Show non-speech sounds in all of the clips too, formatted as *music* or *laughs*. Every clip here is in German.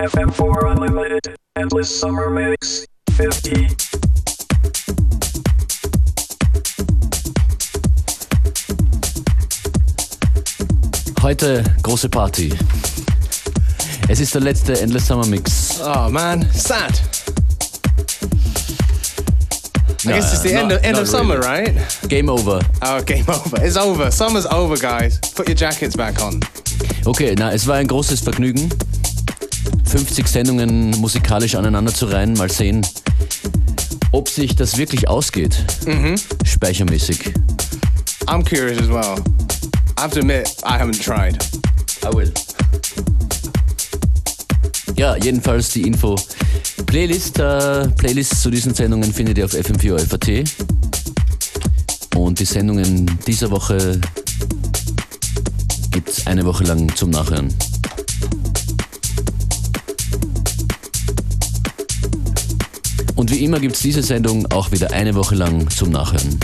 FM4 Unlimited, Endless Summer Mix, 50. Heute große Party. Es ist der letzte Endless Summer Mix. Oh man, sad. I No, guess it's the not- end of, end of summer, really. right? Game over. Oh, game *laughs* over. It's over. Summer's over, guys. Put your jackets back on. Okay, na, es war ein großes Vergnügen. 50 Sendungen musikalisch aneinander zu reihen. Mal sehen, ob sich das wirklich ausgeht. Speichermäßig. I'm curious as well. I have to admit, I haven't tried. I will. Ja, jedenfalls die Info. Playlist, äh, Playlists zu diesen Sendungen findet ihr auf fm4 Und die Sendungen dieser Woche gibt's eine Woche lang zum Nachhören. Und wie immer gibt's diese Sendung auch wieder eine Woche lang zum Nachhören.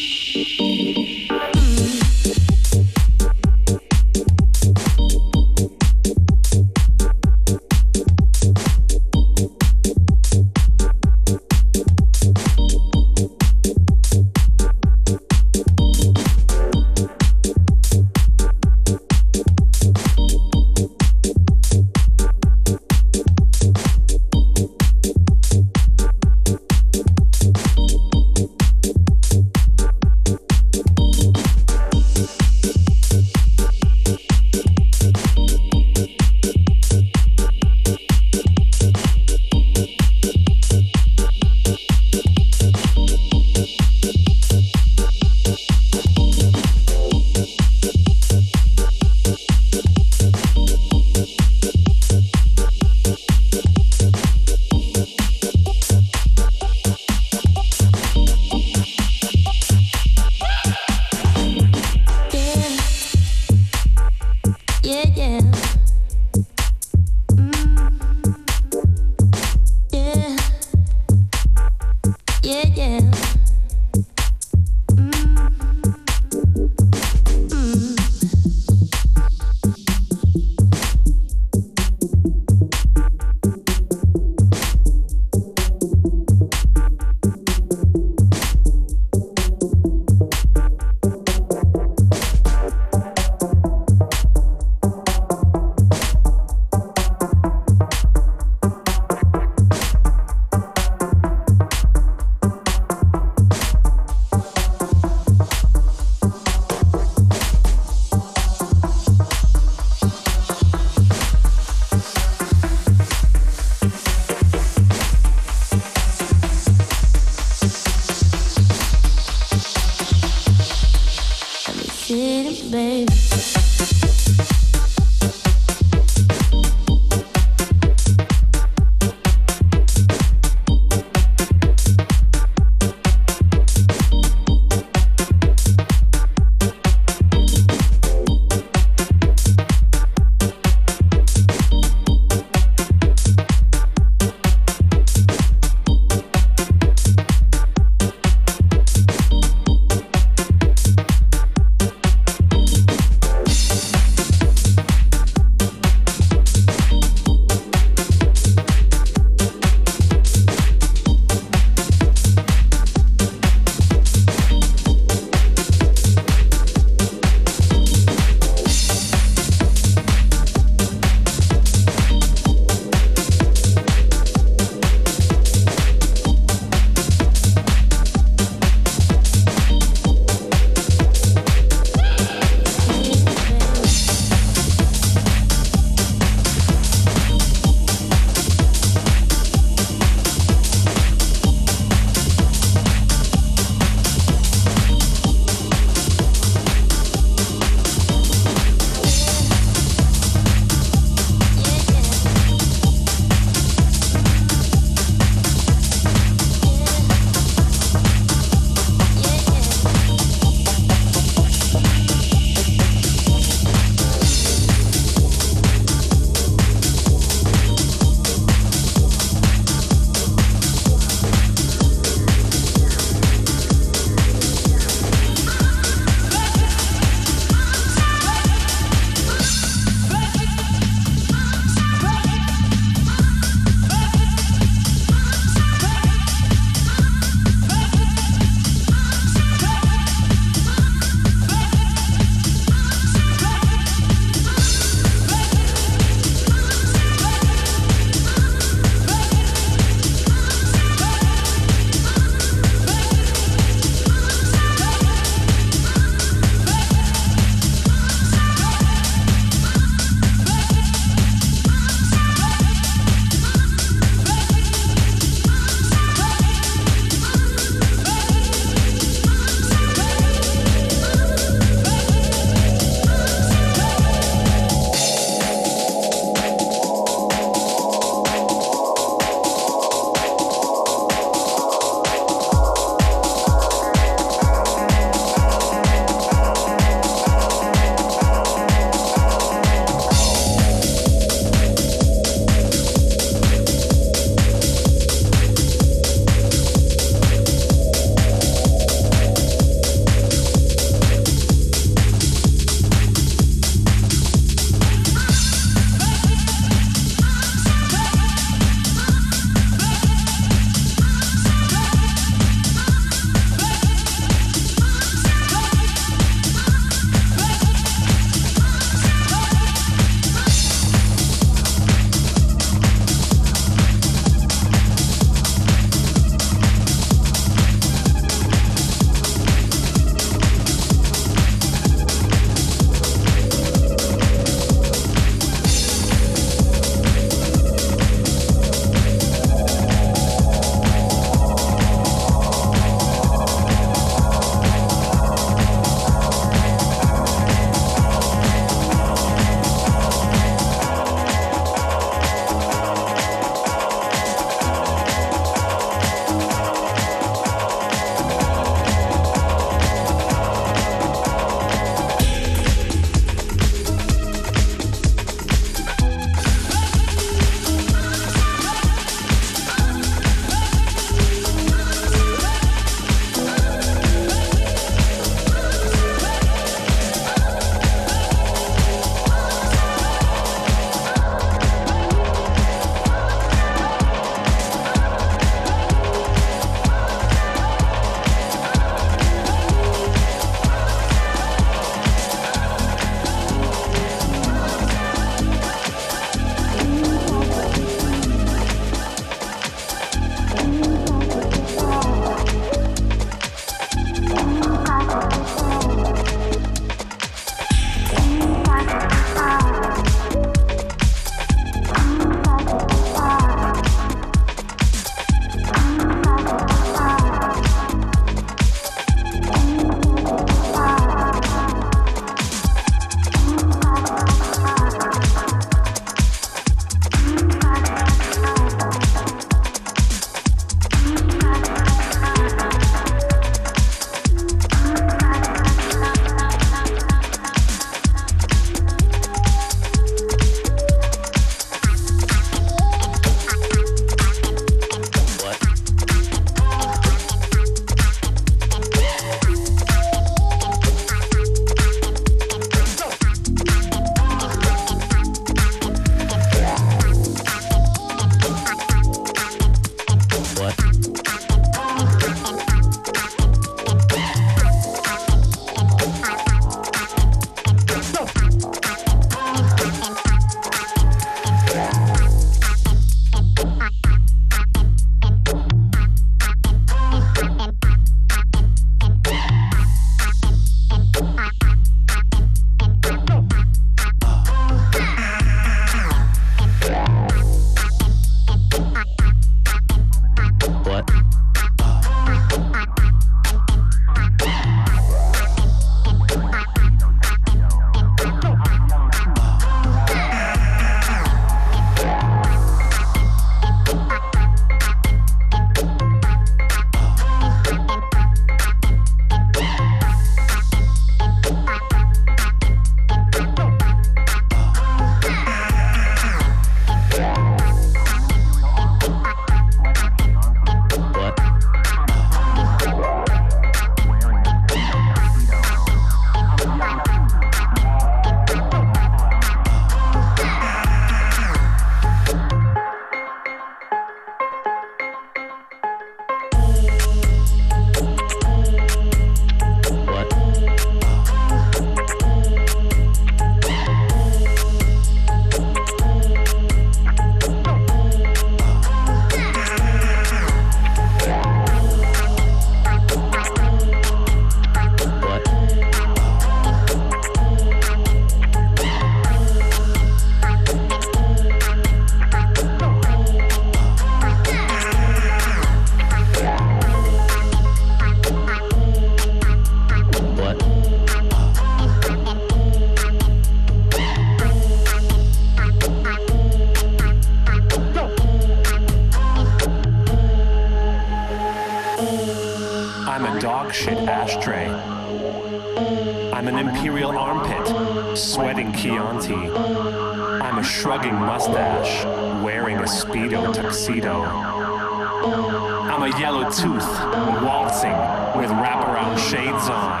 Tooth, waltzing with wraparound shades on.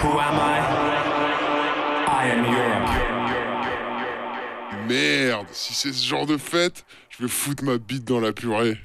Who am I? I am Europe. Merde, si c'est ce genre de fête, je vais foutre ma bite dans la purée.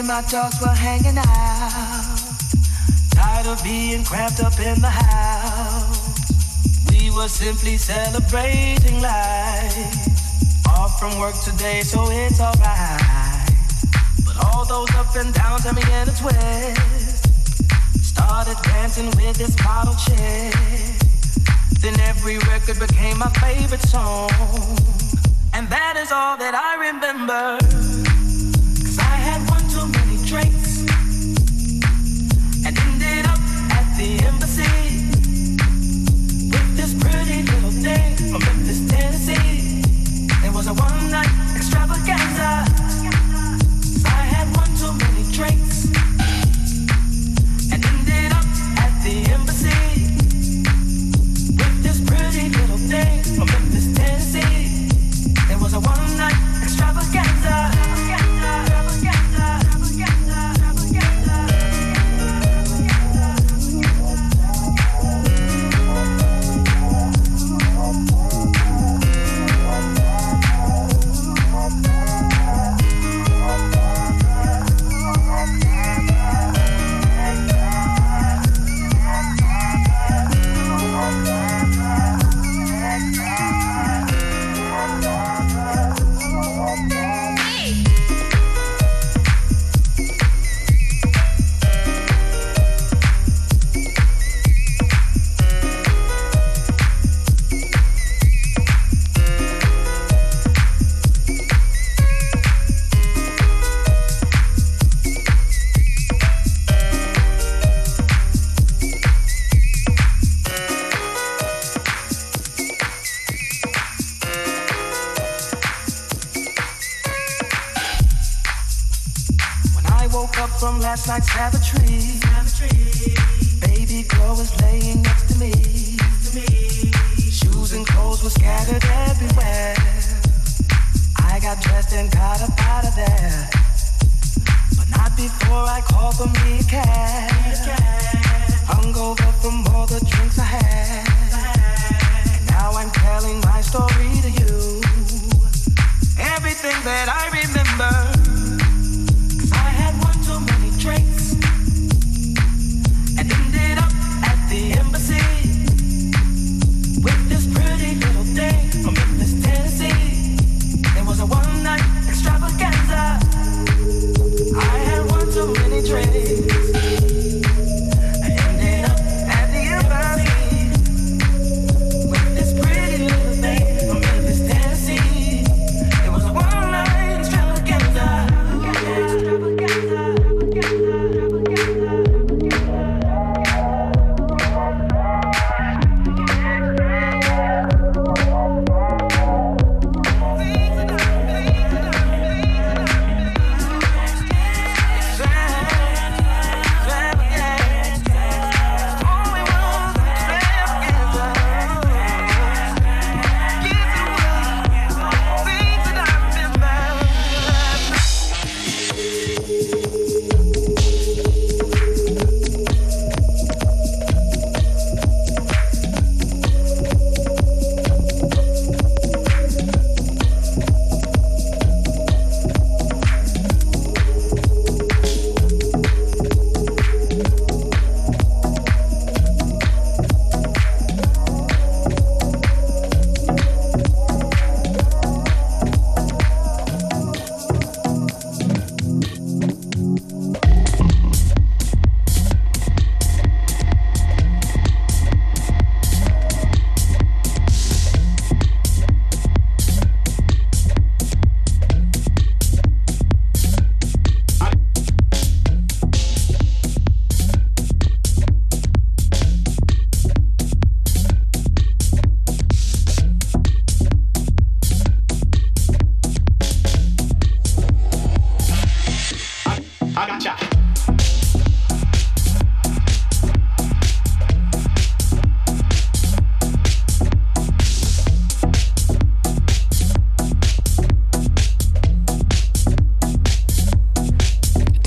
My dogs were hanging out. Tired of being cramped up in the house. We were simply celebrating life. Off from work today, so it's alright. But all those up and downs had me in a twist. Started dancing with this model chick. Then every record became my favorite song. And that is all that I remember.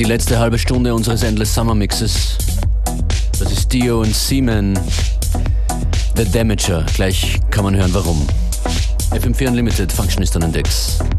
Die letzte halbe Stunde unseres Endless Summer Mixes. Das ist Dio und Seaman. The Damager. Gleich kann man hören, warum. FM4 Unlimited, Functionist on Index. Mit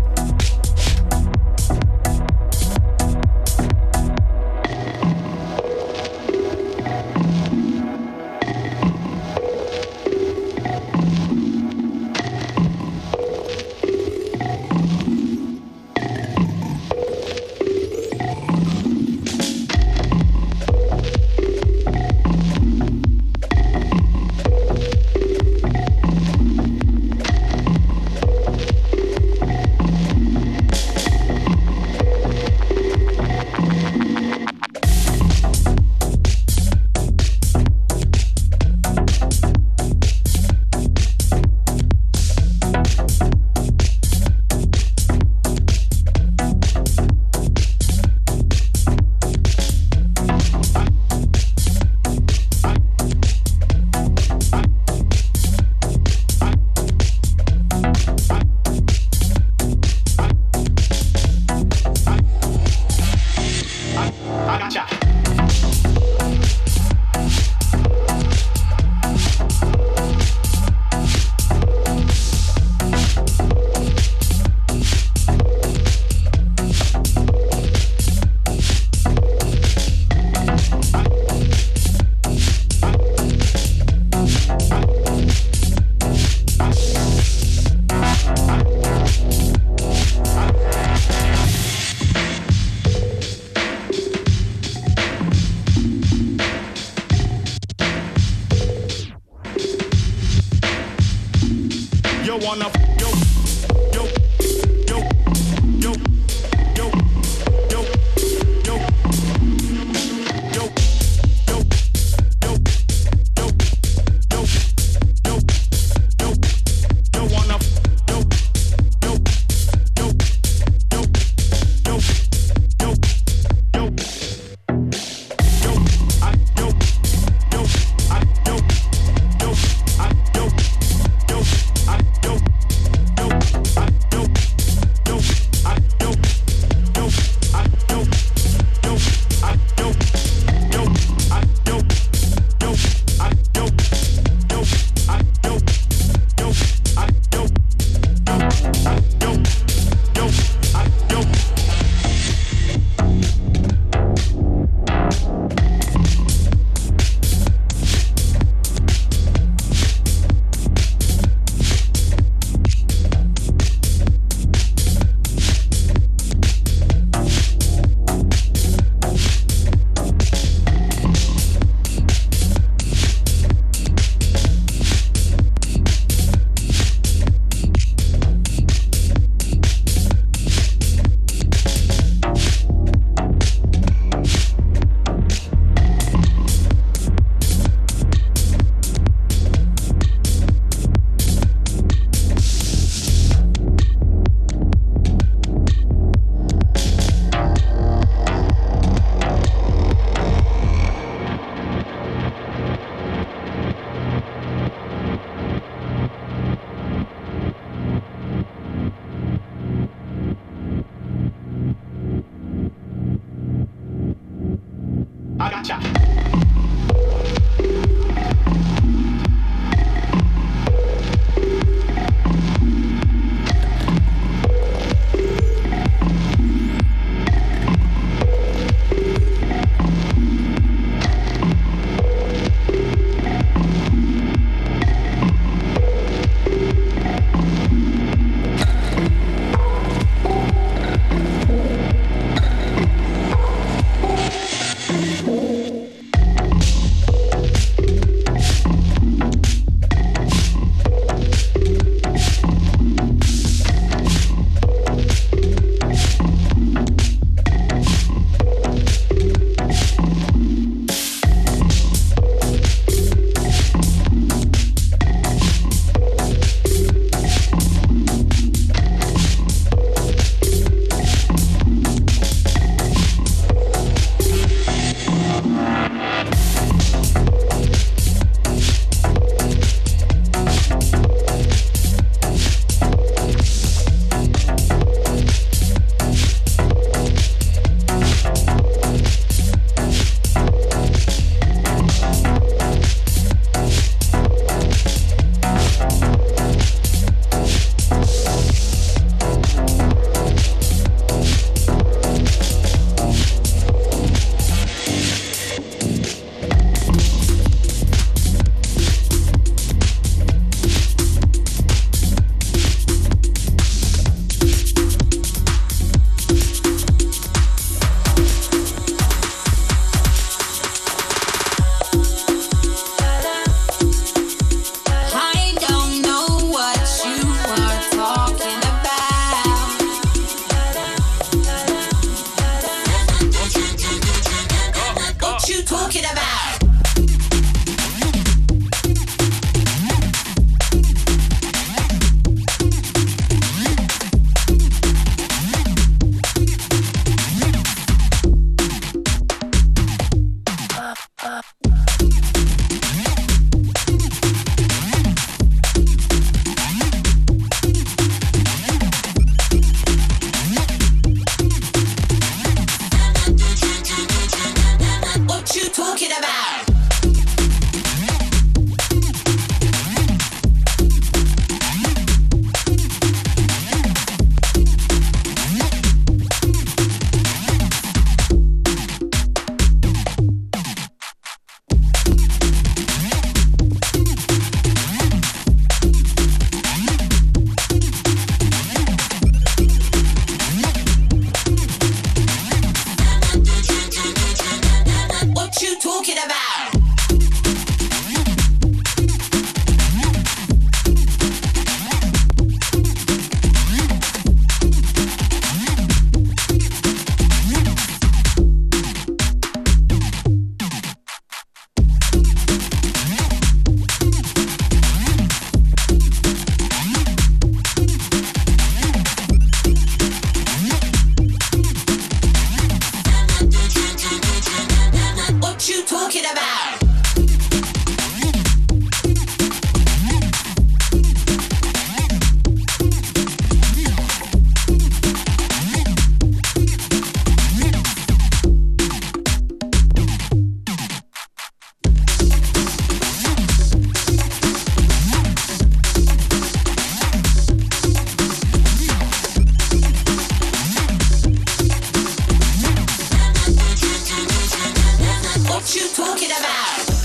talking about?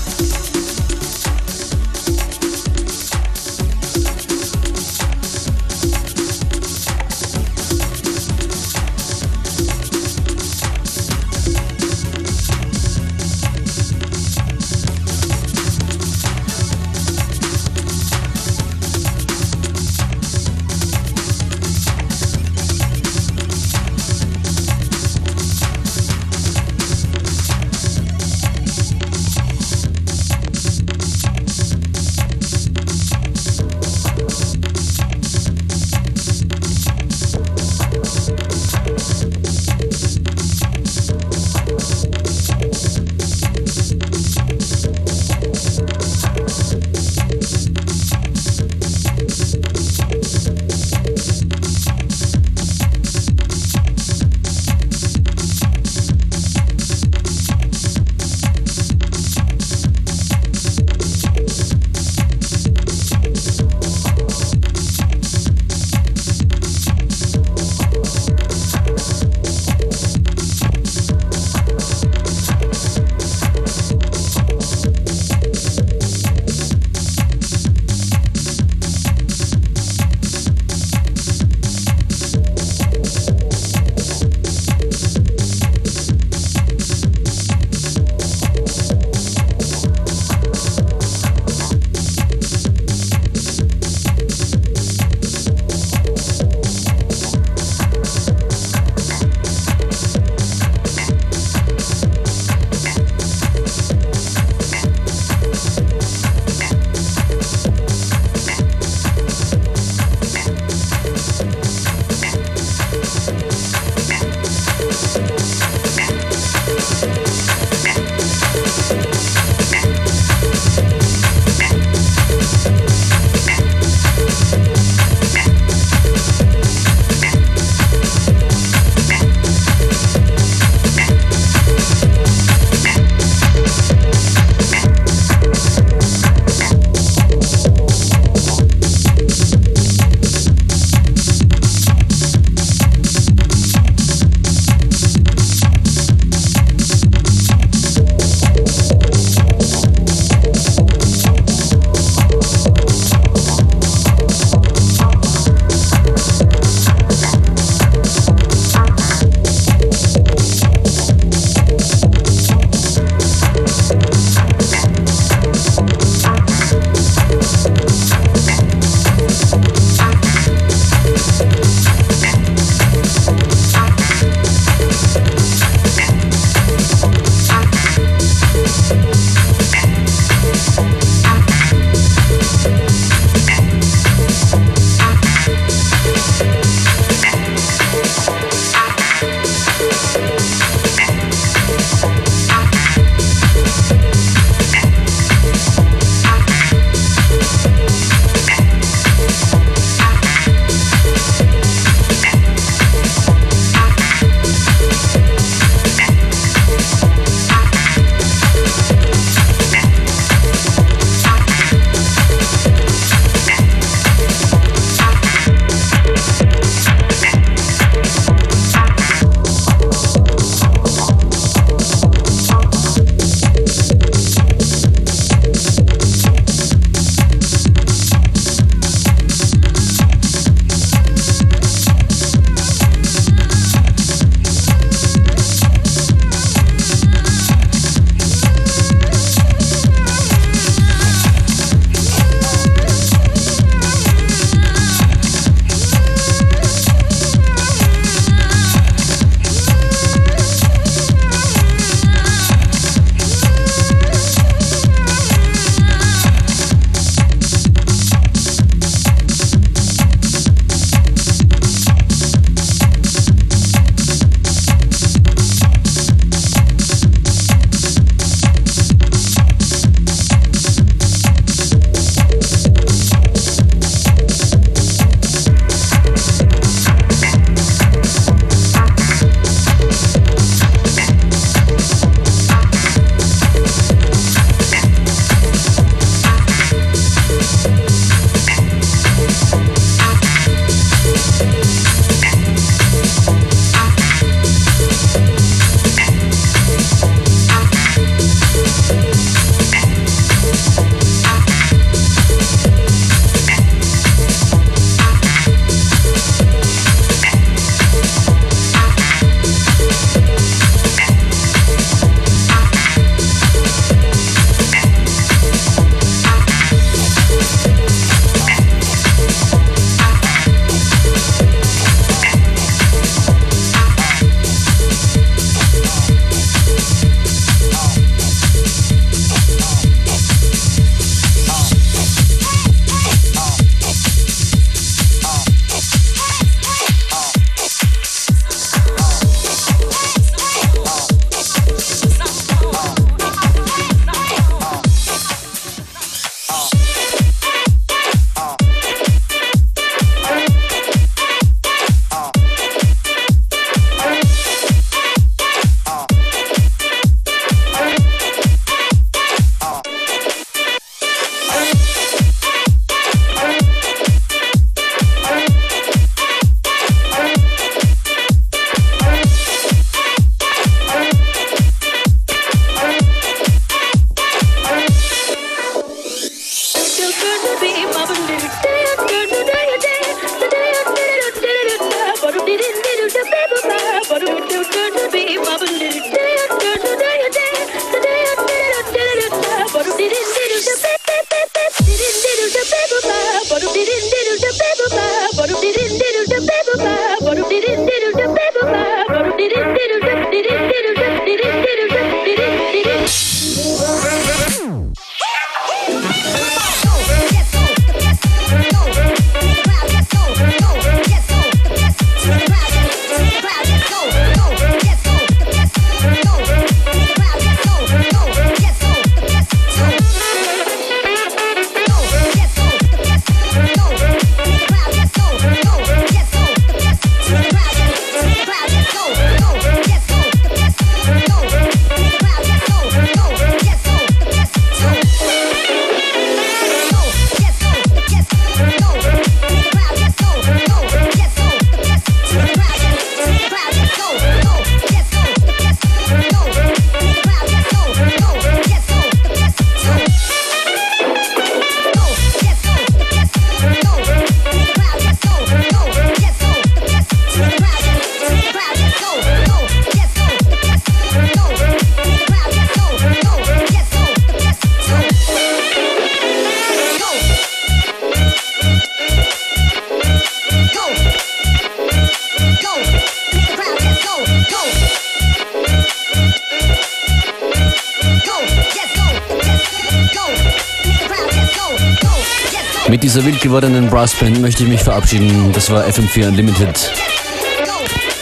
Gewordenen Brassband möchte ich mich verabschieden. Das war FM4 Unlimited.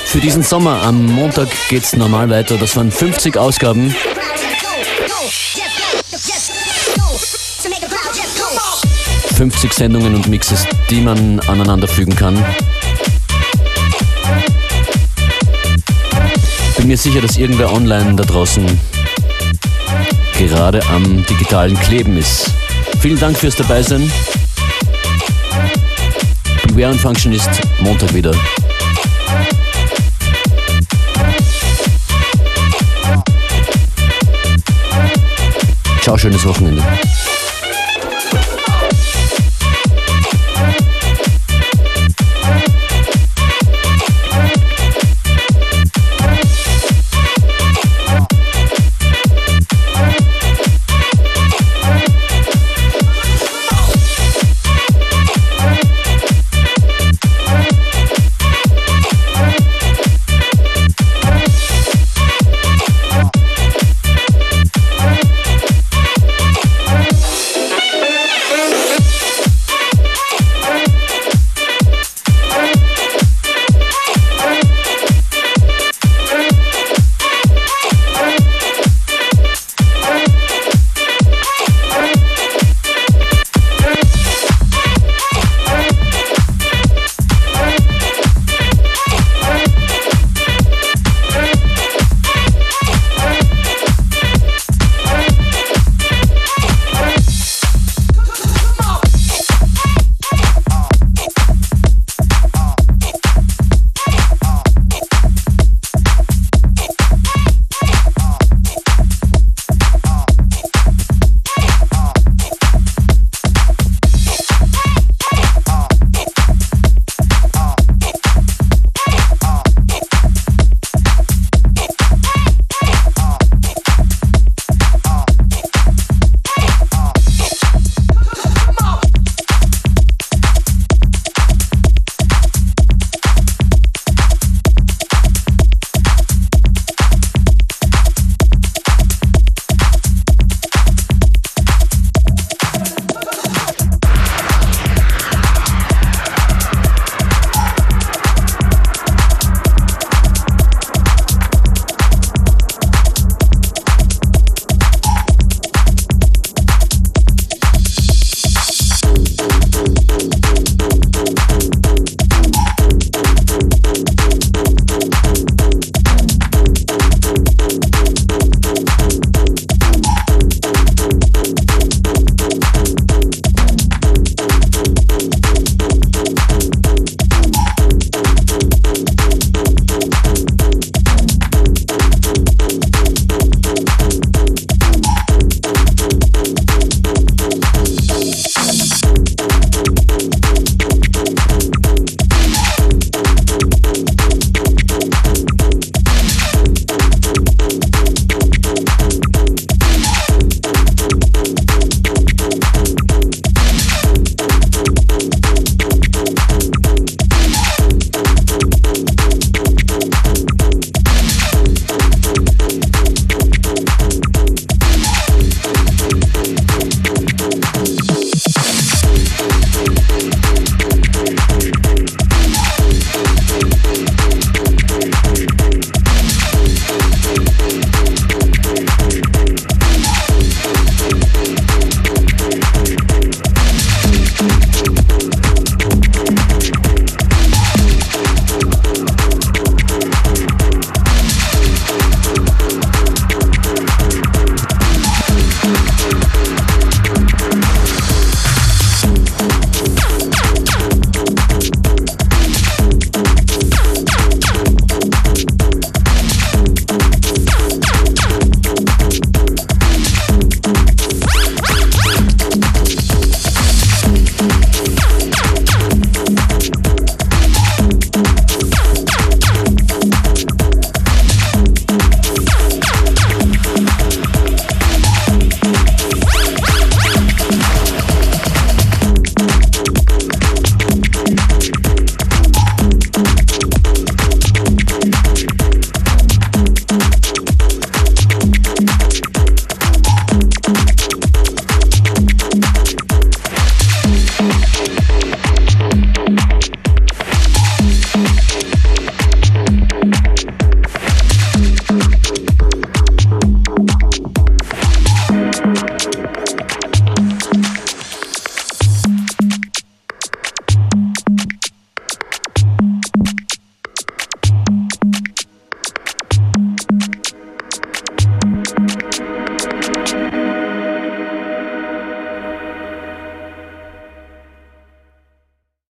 Für diesen Sommer am Montag geht's normal weiter. Das waren 50 Ausgaben. 50 Sendungen und Mixes, die man aneinander fügen kann. Bin mir sicher, dass irgendwer online da draußen gerade am digitalen Kleben ist. Vielen Dank fürs Dabeisein. Beware und Functionist Montag wieder. Ciao, schönes Wochenende.